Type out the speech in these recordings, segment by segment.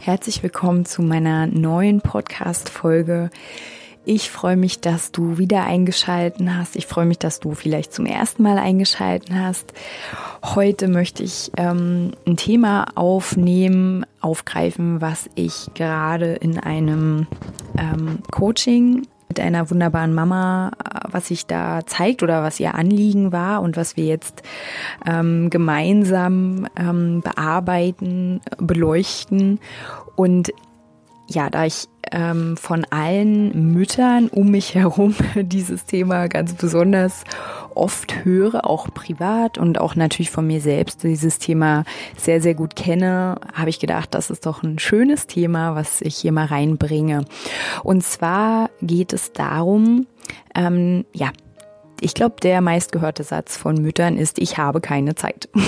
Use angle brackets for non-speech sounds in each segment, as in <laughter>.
Herzlich willkommen zu meiner neuen Podcast-Folge. Ich freue mich, dass du wieder eingeschalten hast. Ich freue mich, dass du vielleicht zum ersten Mal eingeschalten hast. Heute möchte ich ähm, ein Thema aufnehmen, aufgreifen, was ich gerade in einem ähm, Coaching mit einer wunderbaren Mama, was sich da zeigt oder was ihr Anliegen war und was wir jetzt ähm, gemeinsam ähm, bearbeiten, beleuchten. Und ja, da ich ähm, von allen Müttern um mich herum <laughs> dieses Thema ganz besonders oft höre, auch privat und auch natürlich von mir selbst dieses Thema sehr, sehr gut kenne, habe ich gedacht, das ist doch ein schönes Thema, was ich hier mal reinbringe. Und zwar geht es darum, ähm, ja, ich glaube, der meistgehörte Satz von Müttern ist, ich habe keine Zeit. <laughs>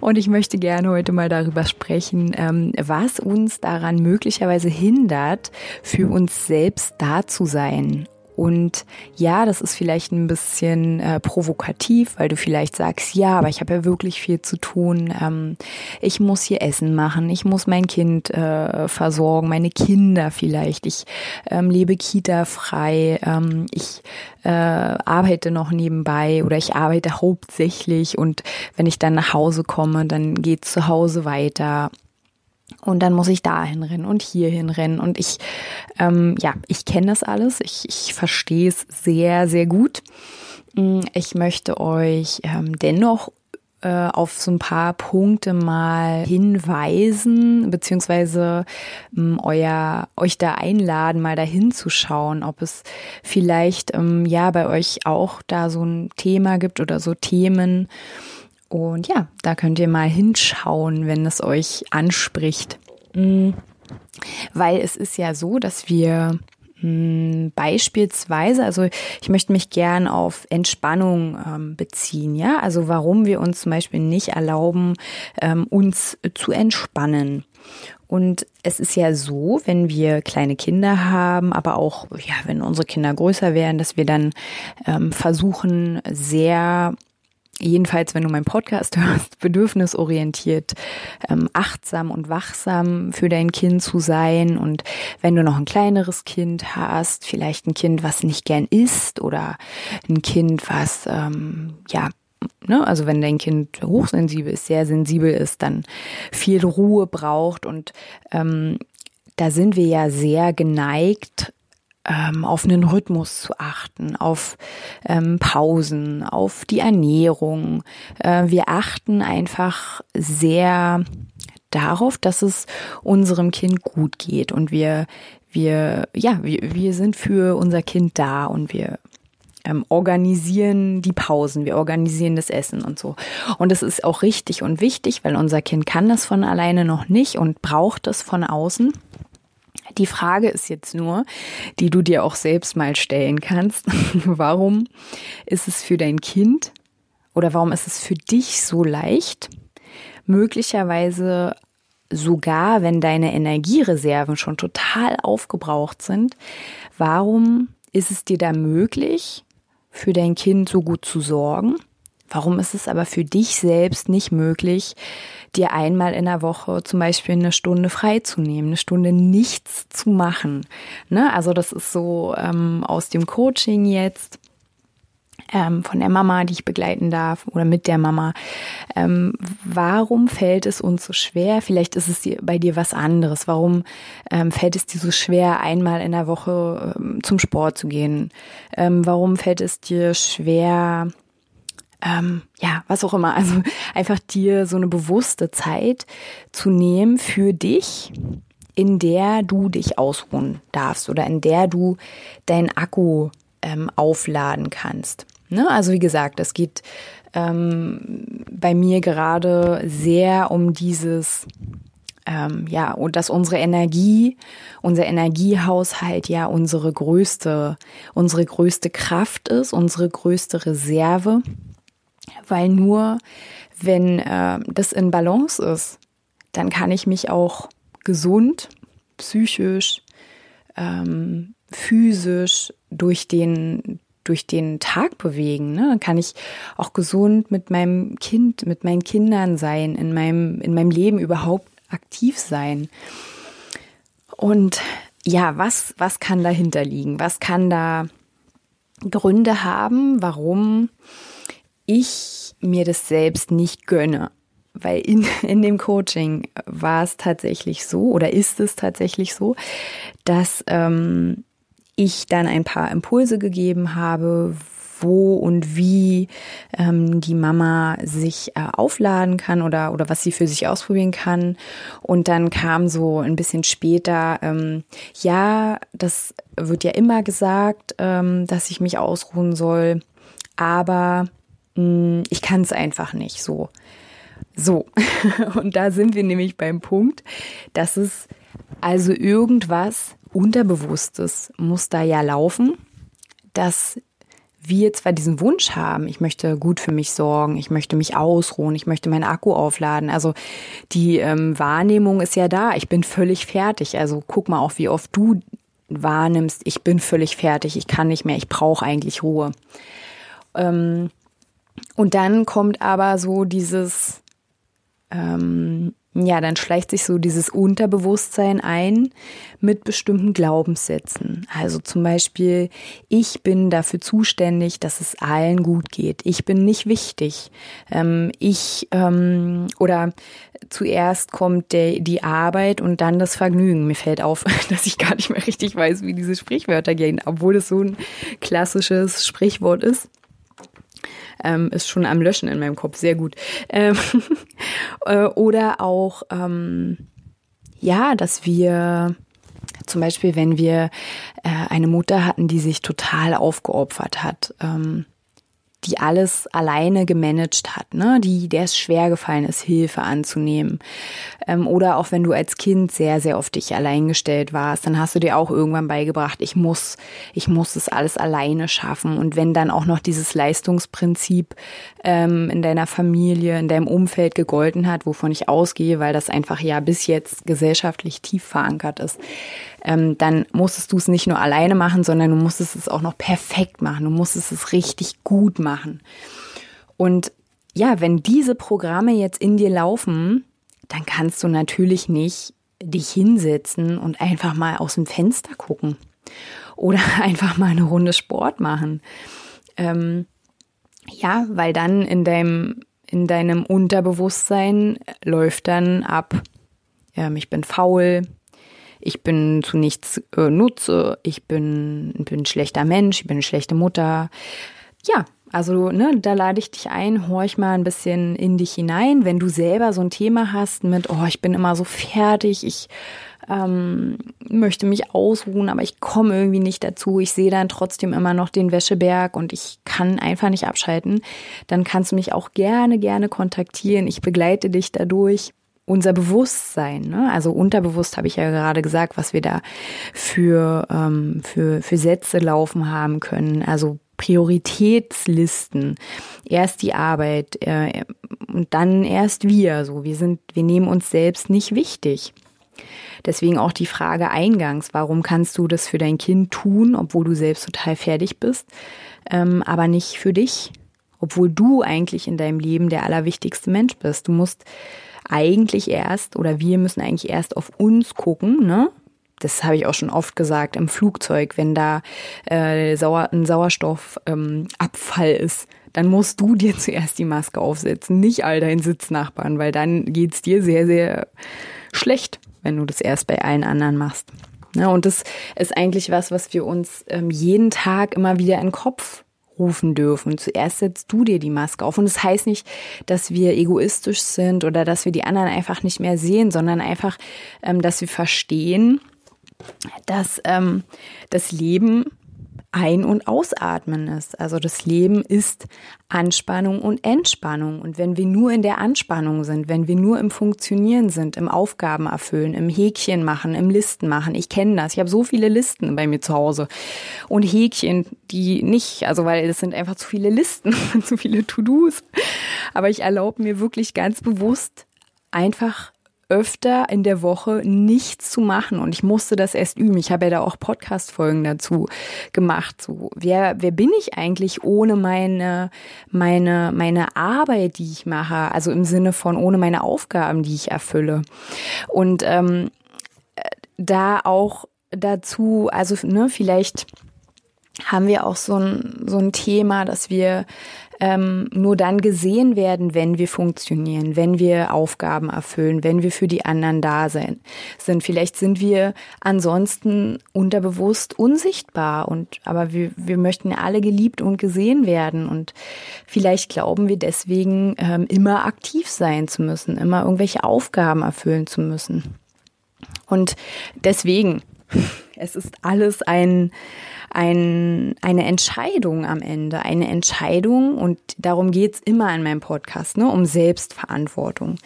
Und ich möchte gerne heute mal darüber sprechen, ähm, was uns daran möglicherweise hindert, für uns selbst da zu sein und ja, das ist vielleicht ein bisschen äh, provokativ, weil du vielleicht sagst, ja, aber ich habe ja wirklich viel zu tun. Ähm, ich muss hier Essen machen, ich muss mein Kind äh, versorgen, meine Kinder vielleicht. Ich ähm, lebe Kita-frei, ähm, ich äh, arbeite noch nebenbei oder ich arbeite hauptsächlich und wenn ich dann nach Hause komme, dann geht zu Hause weiter. Und dann muss ich dahin rennen und hierhin rennen. Und ich, ähm, ja, ich kenne das alles. Ich, ich verstehe es sehr, sehr gut. Mm, ich möchte euch ähm, dennoch äh, auf so ein paar Punkte mal hinweisen, beziehungsweise ähm, euer, euch da einladen, mal dahin zu schauen, ob es vielleicht ähm, ja bei euch auch da so ein Thema gibt oder so Themen, und ja, da könnt ihr mal hinschauen, wenn es euch anspricht. Mm. Weil es ist ja so, dass wir mm, Beispielsweise, also ich möchte mich gern auf Entspannung ähm, beziehen, ja, also warum wir uns zum Beispiel nicht erlauben, ähm, uns zu entspannen. Und es ist ja so, wenn wir kleine Kinder haben, aber auch, ja, wenn unsere Kinder größer werden, dass wir dann ähm, versuchen, sehr jedenfalls, wenn du meinen Podcast <laughs> hörst, bedürfnisorientiert, ähm, achtsam und wachsam für dein Kind zu sein. Und wenn du noch ein kleineres Kind hast, vielleicht ein Kind, was nicht gern isst oder ein Kind, was, ähm, ja, Ne, also wenn dein Kind hochsensibel ist, sehr sensibel ist, dann viel Ruhe braucht und ähm, da sind wir ja sehr geneigt, ähm, auf einen Rhythmus zu achten, auf ähm, Pausen, auf die Ernährung. Äh, wir achten einfach sehr darauf, dass es unserem Kind gut geht und wir wir ja wir, wir sind für unser Kind da und wir ähm, organisieren die Pausen, wir organisieren das Essen und so. Und das ist auch richtig und wichtig, weil unser Kind kann das von alleine noch nicht und braucht es von außen. Die Frage ist jetzt nur, die du dir auch selbst mal stellen kannst. <laughs> warum ist es für dein Kind oder warum ist es für dich so leicht, möglicherweise sogar wenn deine Energiereserven schon total aufgebraucht sind, warum ist es dir da möglich, für dein Kind so gut zu sorgen? Warum ist es aber für dich selbst nicht möglich, dir einmal in der Woche zum Beispiel eine Stunde freizunehmen, eine Stunde nichts zu machen? Ne? Also das ist so ähm, aus dem Coaching jetzt. Ähm, von der Mama, die ich begleiten darf oder mit der Mama. Ähm, warum fällt es uns so schwer? Vielleicht ist es bei dir was anderes. Warum ähm, fällt es dir so schwer, einmal in der Woche ähm, zum Sport zu gehen? Ähm, warum fällt es dir schwer, ähm, ja, was auch immer. Also einfach dir so eine bewusste Zeit zu nehmen für dich, in der du dich ausruhen darfst oder in der du deinen Akku ähm, aufladen kannst. Ne? Also wie gesagt, es geht ähm, bei mir gerade sehr um dieses ähm, ja, und dass unsere Energie, unser Energiehaushalt ja unsere größte, unsere größte Kraft ist, unsere größte Reserve, weil nur wenn äh, das in Balance ist, dann kann ich mich auch gesund, psychisch, ähm, physisch durch den durch den Tag bewegen. Ne? Dann kann ich auch gesund mit meinem Kind, mit meinen Kindern sein, in meinem, in meinem Leben überhaupt aktiv sein. Und ja, was, was kann dahinter liegen? Was kann da Gründe haben, warum ich mir das selbst nicht gönne? Weil in, <laughs> in dem Coaching war es tatsächlich so oder ist es tatsächlich so, dass ähm, ich dann ein paar Impulse gegeben habe, wo und wie ähm, die Mama sich äh, aufladen kann oder, oder was sie für sich ausprobieren kann. Und dann kam so ein bisschen später, ähm, ja, das wird ja immer gesagt, ähm, dass ich mich ausruhen soll, aber ich kann es einfach nicht so. So, <laughs> und da sind wir nämlich beim Punkt, dass es also irgendwas Unterbewusstes muss da ja laufen, dass wir zwar diesen Wunsch haben, ich möchte gut für mich sorgen, ich möchte mich ausruhen, ich möchte meinen Akku aufladen. Also die ähm, Wahrnehmung ist ja da, ich bin völlig fertig. Also guck mal auch, wie oft du wahrnimmst, ich bin völlig fertig, ich kann nicht mehr, ich brauche eigentlich Ruhe. Ähm, und dann kommt aber so dieses, ähm, ja, dann schleicht sich so dieses Unterbewusstsein ein mit bestimmten Glaubenssätzen. Also zum Beispiel, ich bin dafür zuständig, dass es allen gut geht. Ich bin nicht wichtig. Ähm, ich ähm, oder zuerst kommt der, die Arbeit und dann das Vergnügen. Mir fällt auf, <laughs> dass ich gar nicht mehr richtig weiß, wie diese Sprichwörter gehen, obwohl es so ein klassisches Sprichwort ist ähm, ist schon am Löschen in meinem Kopf, sehr gut. Ähm, <laughs> äh, oder auch, ähm, ja, dass wir zum Beispiel, wenn wir äh, eine Mutter hatten, die sich total aufgeopfert hat, ähm, die alles alleine gemanagt hat, ne? die, der es schwer gefallen ist, Hilfe anzunehmen. Ähm, oder auch wenn du als Kind sehr, sehr auf dich allein gestellt warst, dann hast du dir auch irgendwann beigebracht, ich muss, ich muss es alles alleine schaffen. Und wenn dann auch noch dieses Leistungsprinzip ähm, in deiner Familie, in deinem Umfeld gegolten hat, wovon ich ausgehe, weil das einfach ja bis jetzt gesellschaftlich tief verankert ist, ähm, dann musstest du es nicht nur alleine machen, sondern du musstest es auch noch perfekt machen. Du musstest es richtig gut machen. Und ja, wenn diese Programme jetzt in dir laufen, dann kannst du natürlich nicht dich hinsetzen und einfach mal aus dem Fenster gucken oder <laughs> einfach mal eine Runde Sport machen. Ähm, ja, weil dann in deinem, in deinem Unterbewusstsein läuft dann ab, ähm, ich bin faul, ich bin zu nichts äh, nutze, ich bin, bin ein schlechter Mensch, ich bin eine schlechte Mutter. Ja, also ne, da lade ich dich ein, horch mal ein bisschen in dich hinein, wenn du selber so ein Thema hast mit, oh, ich bin immer so fertig, ich ähm, möchte mich ausruhen, aber ich komme irgendwie nicht dazu. Ich sehe dann trotzdem immer noch den Wäscheberg und ich kann einfach nicht abschalten. Dann kannst du mich auch gerne, gerne kontaktieren. Ich begleite dich dadurch unser Bewusstsein, ne? also unterbewusst habe ich ja gerade gesagt, was wir da für, ähm, für, für Sätze laufen haben können, also Prioritätslisten. Erst die Arbeit äh, und dann erst wir. So, wir sind, wir nehmen uns selbst nicht wichtig. Deswegen auch die Frage eingangs, warum kannst du das für dein Kind tun, obwohl du selbst total fertig bist, ähm, aber nicht für dich, obwohl du eigentlich in deinem Leben der allerwichtigste Mensch bist. Du musst eigentlich erst oder wir müssen eigentlich erst auf uns gucken, ne? Das habe ich auch schon oft gesagt im Flugzeug, wenn da äh, ein Sauerstoffabfall ähm, ist, dann musst du dir <laughs> zuerst die Maske aufsetzen, nicht all deinen Sitznachbarn, weil dann geht's dir sehr, sehr schlecht, wenn du das erst bei allen anderen machst. Ja, und das ist eigentlich was, was wir uns ähm, jeden Tag immer wieder in den Kopf rufen dürfen. Zuerst setzt du dir die Maske auf. Und das heißt nicht, dass wir egoistisch sind oder dass wir die anderen einfach nicht mehr sehen, sondern einfach, ähm, dass wir verstehen, dass ähm, das Leben ein- und Ausatmen ist. Also das Leben ist Anspannung und Entspannung. Und wenn wir nur in der Anspannung sind, wenn wir nur im Funktionieren sind, im Aufgaben erfüllen, im Häkchen machen, im Listen machen, ich kenne das. Ich habe so viele Listen bei mir zu Hause und Häkchen, die nicht, also weil es sind einfach zu viele Listen, <laughs> zu viele To-Dos. Aber ich erlaube mir wirklich ganz bewusst einfach öfter in der Woche nichts zu machen und ich musste das erst üben. Ich habe ja da auch Podcast-Folgen dazu gemacht. So, wer, wer bin ich eigentlich ohne meine, meine, meine Arbeit, die ich mache? Also im Sinne von ohne meine Aufgaben, die ich erfülle. Und ähm, da auch dazu, also ne, vielleicht haben wir auch so ein, so ein Thema, dass wir ähm, nur dann gesehen werden, wenn wir funktionieren, wenn wir Aufgaben erfüllen, wenn wir für die anderen da sein, sind. Vielleicht sind wir ansonsten unterbewusst unsichtbar und aber wir, wir möchten alle geliebt und gesehen werden und vielleicht glauben wir deswegen ähm, immer aktiv sein zu müssen, immer irgendwelche Aufgaben erfüllen zu müssen. Und deswegen, es ist alles ein ein, eine Entscheidung am Ende, eine Entscheidung und darum geht's immer in meinem Podcast, ne, um Selbstverantwortung,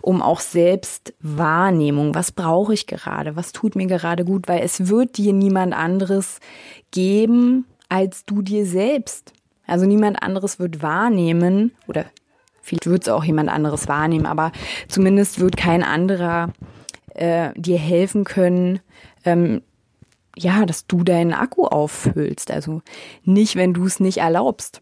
um auch Selbstwahrnehmung. Was brauche ich gerade? Was tut mir gerade gut? Weil es wird dir niemand anderes geben als du dir selbst. Also niemand anderes wird wahrnehmen oder vielleicht wird es auch jemand anderes wahrnehmen, aber zumindest wird kein anderer äh, dir helfen können, ähm, ja, dass du deinen Akku auffüllst. Also nicht, wenn du es nicht erlaubst.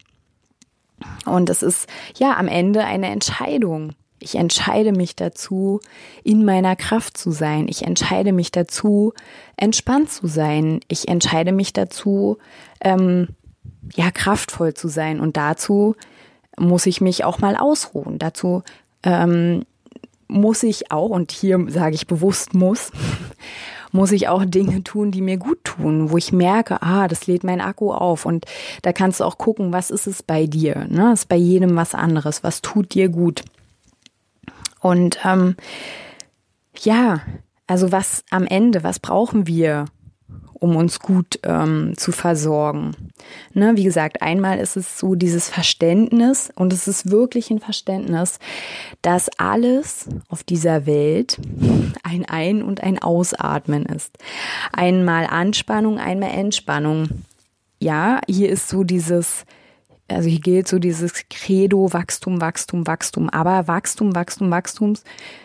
Und es ist ja am Ende eine Entscheidung. Ich entscheide mich dazu, in meiner Kraft zu sein. Ich entscheide mich dazu, entspannt zu sein. Ich entscheide mich dazu, ähm, ja, kraftvoll zu sein. Und dazu muss ich mich auch mal ausruhen. Dazu ähm, muss ich auch, und hier sage ich bewusst muss, <laughs> muss ich auch Dinge tun, die mir gut tun, wo ich merke, ah, das lädt mein Akku auf. Und da kannst du auch gucken, was ist es bei dir? Ne? Ist bei jedem was anderes. Was tut dir gut? Und ähm, ja, also was am Ende, was brauchen wir, um uns gut ähm, zu versorgen. Ne, wie gesagt, einmal ist es so dieses Verständnis und es ist wirklich ein Verständnis, dass alles auf dieser Welt ein Ein- und ein Ausatmen ist. Einmal Anspannung, einmal Entspannung. Ja, hier ist so dieses also hier gilt so dieses Credo Wachstum, Wachstum, Wachstum. Aber Wachstum, Wachstum, Wachstums,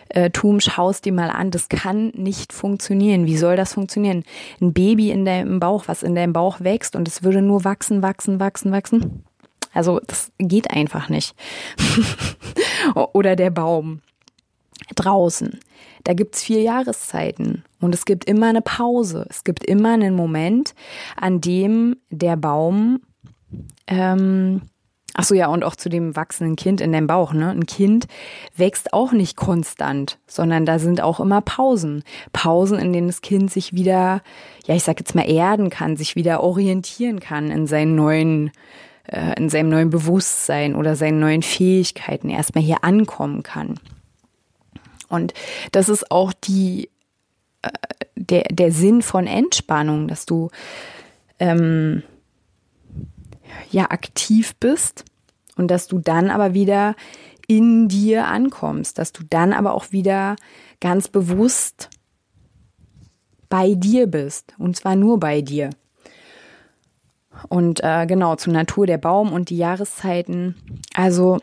äh, Tum, schaust dir mal an, das kann nicht funktionieren. Wie soll das funktionieren? Ein Baby in deinem Bauch, was in deinem Bauch wächst und es würde nur wachsen, wachsen, wachsen, wachsen. Also das geht einfach nicht. <laughs> Oder der Baum draußen. Da gibt's vier Jahreszeiten und es gibt immer eine Pause. Es gibt immer einen Moment, an dem der Baum ähm, Ach so, ja, und auch zu dem wachsenden Kind in deinem Bauch, ne? Ein Kind wächst auch nicht konstant, sondern da sind auch immer Pausen. Pausen, in denen das Kind sich wieder, ja, ich sag jetzt mal erden kann, sich wieder orientieren kann in seinen neuen, äh, in seinem neuen Bewusstsein oder seinen neuen Fähigkeiten, erstmal hier ankommen kann. Und das ist auch die, äh, der, der Sinn von Entspannung, dass du, ähm, ja aktiv bist und dass du dann aber wieder in dir ankommst, dass du dann aber auch wieder ganz bewusst bei dir bist und zwar nur bei dir. Und äh, genau zur Natur der Baum und die Jahreszeiten. Also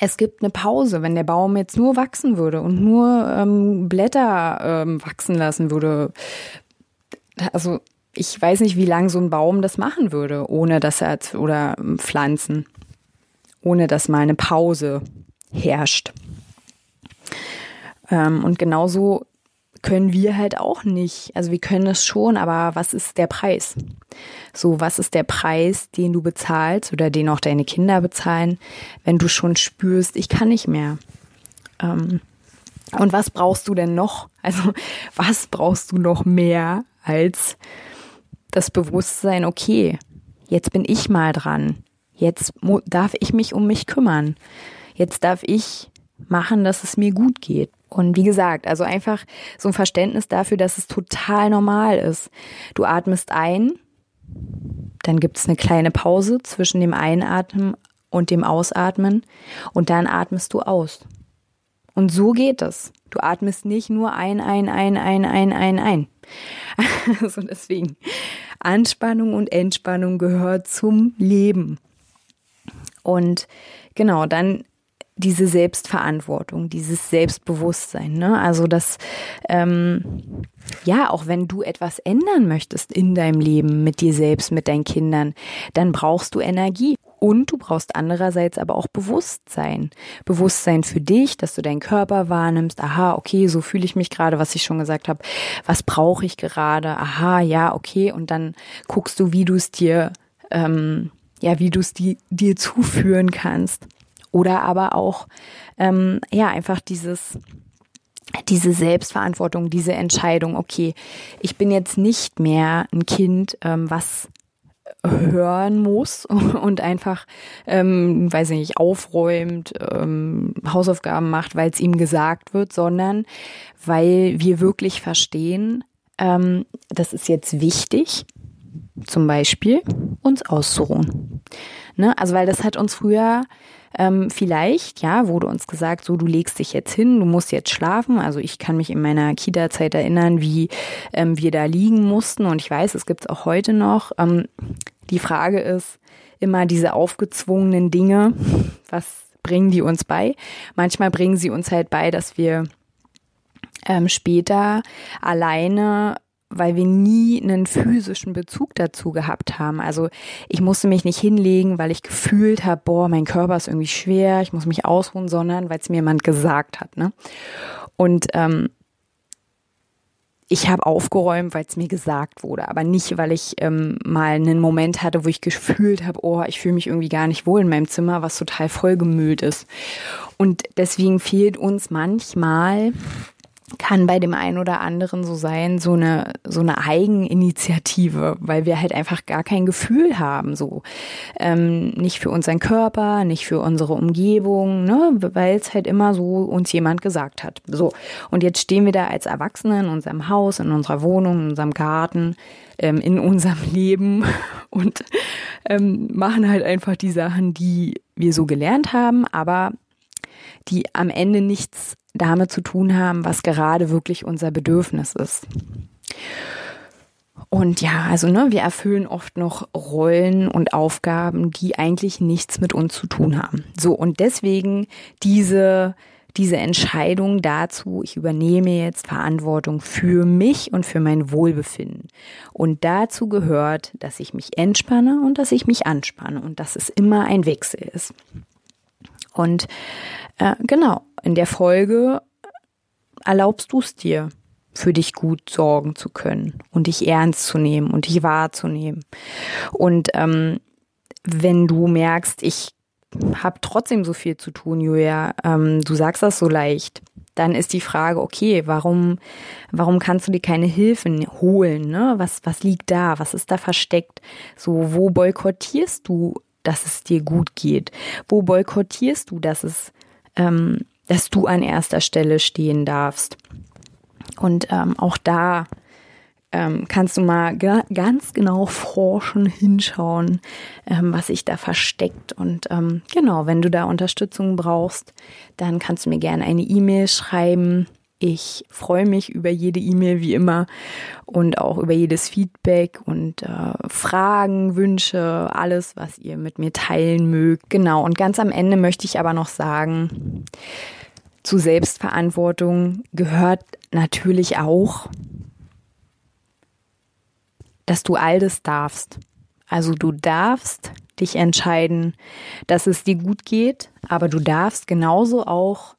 es gibt eine Pause, wenn der Baum jetzt nur wachsen würde und nur ähm, Blätter ähm, wachsen lassen würde. Also ich weiß nicht, wie lange so ein Baum das machen würde, ohne dass er oder Pflanzen, ohne dass mal eine Pause herrscht. Ähm, und genauso können wir halt auch nicht. Also wir können es schon, aber was ist der Preis? So, was ist der Preis, den du bezahlst oder den auch deine Kinder bezahlen, wenn du schon spürst, ich kann nicht mehr? Ähm, und was brauchst du denn noch? Also <laughs> was brauchst du noch mehr als das Bewusstsein, okay, jetzt bin ich mal dran. Jetzt darf ich mich um mich kümmern. Jetzt darf ich machen, dass es mir gut geht. Und wie gesagt, also einfach so ein Verständnis dafür, dass es total normal ist. Du atmest ein, dann gibt es eine kleine Pause zwischen dem Einatmen und dem Ausatmen und dann atmest du aus. Und so geht es. Du atmest nicht nur ein, ein, ein, ein, ein, ein, ein. <laughs> Also deswegen, Anspannung und Entspannung gehört zum Leben. Und genau, dann diese Selbstverantwortung, dieses Selbstbewusstsein. Ne? Also das, ähm, ja, auch wenn du etwas ändern möchtest in deinem Leben, mit dir selbst, mit deinen Kindern, dann brauchst du Energie. Und du brauchst andererseits aber auch Bewusstsein. Bewusstsein für dich, dass du deinen Körper wahrnimmst. Aha, okay, so fühle ich mich gerade, was ich schon gesagt habe. Was brauche ich gerade? Aha, ja, okay. Und dann guckst du, wie du es dir, ähm, ja, wie du es dir, dir zuführen kannst. Oder aber auch, ähm, ja, einfach dieses, diese Selbstverantwortung, diese Entscheidung, okay, ich bin jetzt nicht mehr ein Kind, ähm, was hören muss <laughs> und einfach, ähm, weiß ich nicht, aufräumt, ähm, Hausaufgaben macht, weil es ihm gesagt wird, sondern weil wir wirklich verstehen, ähm, das ist jetzt wichtig, zum Beispiel uns auszuruhen. Ne? Also weil das hat uns früher ähm, vielleicht, ja, wurde uns gesagt, so du legst dich jetzt hin, du musst jetzt schlafen. Also ich kann mich in meiner Kita-Zeit erinnern, wie ähm, wir da liegen mussten und ich weiß, es gibt es auch heute noch. Ähm, die Frage ist immer diese aufgezwungenen Dinge, was bringen die uns bei? Manchmal bringen sie uns halt bei, dass wir ähm, später alleine weil wir nie einen physischen Bezug dazu gehabt haben. Also ich musste mich nicht hinlegen, weil ich gefühlt habe, boah, mein Körper ist irgendwie schwer, ich muss mich ausruhen, sondern weil es mir jemand gesagt hat. Ne? Und ähm, ich habe aufgeräumt, weil es mir gesagt wurde, aber nicht, weil ich ähm, mal einen Moment hatte, wo ich gefühlt habe, oh, ich fühle mich irgendwie gar nicht wohl in meinem Zimmer, was total vollgemüllt ist. Und deswegen fehlt uns manchmal kann bei dem einen oder anderen so sein, so eine, so eine Eigeninitiative, weil wir halt einfach gar kein Gefühl haben, so. Ähm, nicht für unseren Körper, nicht für unsere Umgebung, ne, weil es halt immer so uns jemand gesagt hat. So. Und jetzt stehen wir da als Erwachsene in unserem Haus, in unserer Wohnung, in unserem Garten, ähm, in unserem <laughs> Leben und ähm, machen halt einfach die Sachen, die wir so gelernt haben, aber die am Ende nichts damit zu tun haben, was gerade wirklich unser Bedürfnis ist. Und ja, also ne, wir erfüllen oft noch Rollen und Aufgaben, die eigentlich nichts mit uns zu tun haben. So und deswegen diese diese Entscheidung dazu, ich übernehme jetzt Verantwortung für mich und für mein Wohlbefinden. Und dazu gehört, dass ich mich entspanne und dass ich mich anspanne und dass es immer ein Wechsel ist. Und äh, genau, in der Folge erlaubst du es dir, für dich gut sorgen zu können und dich ernst zu nehmen und dich wahrzunehmen. Und ähm, wenn du merkst, ich habe trotzdem so viel zu tun, Julia, ähm, du sagst das so leicht, dann ist die Frage, okay, warum, warum kannst du dir keine Hilfen holen? Ne? Was, was liegt da? Was ist da versteckt? So, wo boykottierst du, dass es dir gut geht? Wo boykottierst du, dass es ähm, dass du an erster Stelle stehen darfst. Und ähm, auch da ähm, kannst du mal ganz genau forschen, hinschauen, ähm, was sich da versteckt. Und ähm, genau, wenn du da Unterstützung brauchst, dann kannst du mir gerne eine E-Mail schreiben. Ich freue mich über jede E-Mail wie immer und auch über jedes Feedback und äh, Fragen, Wünsche, alles, was ihr mit mir teilen mögt. Genau, und ganz am Ende möchte ich aber noch sagen, zu Selbstverantwortung gehört natürlich auch, dass du all das darfst. Also du darfst dich entscheiden, dass es dir gut geht, aber du darfst genauso auch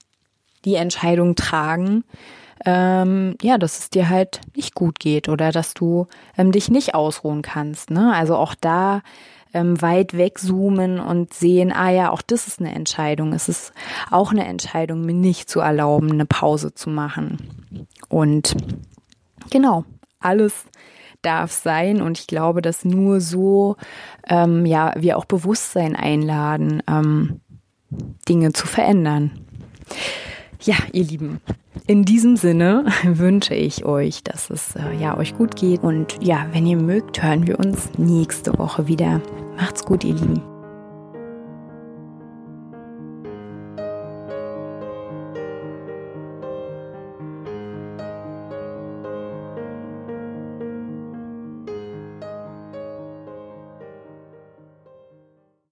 die Entscheidung tragen, ähm, ja, dass es dir halt nicht gut geht oder dass du ähm, dich nicht ausruhen kannst. Ne? Also auch da ähm, weit wegzoomen und sehen, ah ja, auch das ist eine Entscheidung. Es ist auch eine Entscheidung, mir nicht zu erlauben, eine Pause zu machen. Und genau, alles darf sein und ich glaube, dass nur so ähm, ja wir auch Bewusstsein einladen, ähm, Dinge zu verändern. Ja, ihr Lieben, in diesem Sinne <laughs> wünsche ich euch, dass es äh, ja euch gut geht und ja, wenn ihr mögt, hören wir uns nächste Woche wieder. Macht's gut, ihr Lieben.